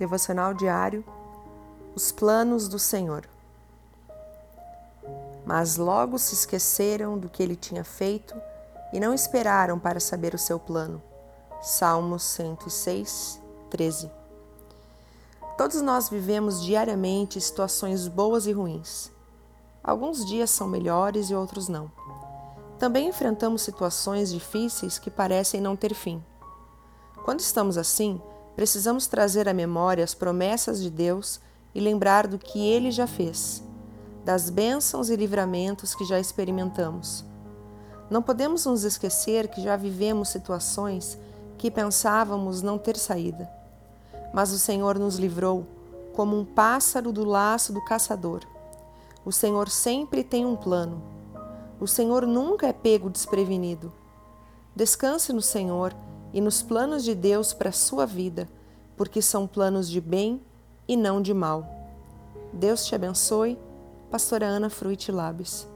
Devocional diário Os planos do Senhor. Mas logo se esqueceram do que ele tinha feito e não esperaram para saber o seu plano. Salmos 106, 13. Todos nós vivemos diariamente situações boas e ruins. Alguns dias são melhores e outros não. Também enfrentamos situações difíceis que parecem não ter fim. Quando estamos assim, precisamos trazer à memória as promessas de Deus e lembrar do que Ele já fez, das bênçãos e livramentos que já experimentamos. Não podemos nos esquecer que já vivemos situações que pensávamos não ter saída, mas o Senhor nos livrou como um pássaro do laço do caçador. O Senhor sempre tem um plano. O Senhor nunca é pego desprevenido. Descanse no Senhor e nos planos de Deus para a sua vida, porque são planos de bem e não de mal. Deus te abençoe. Pastora Ana Fruit Labes.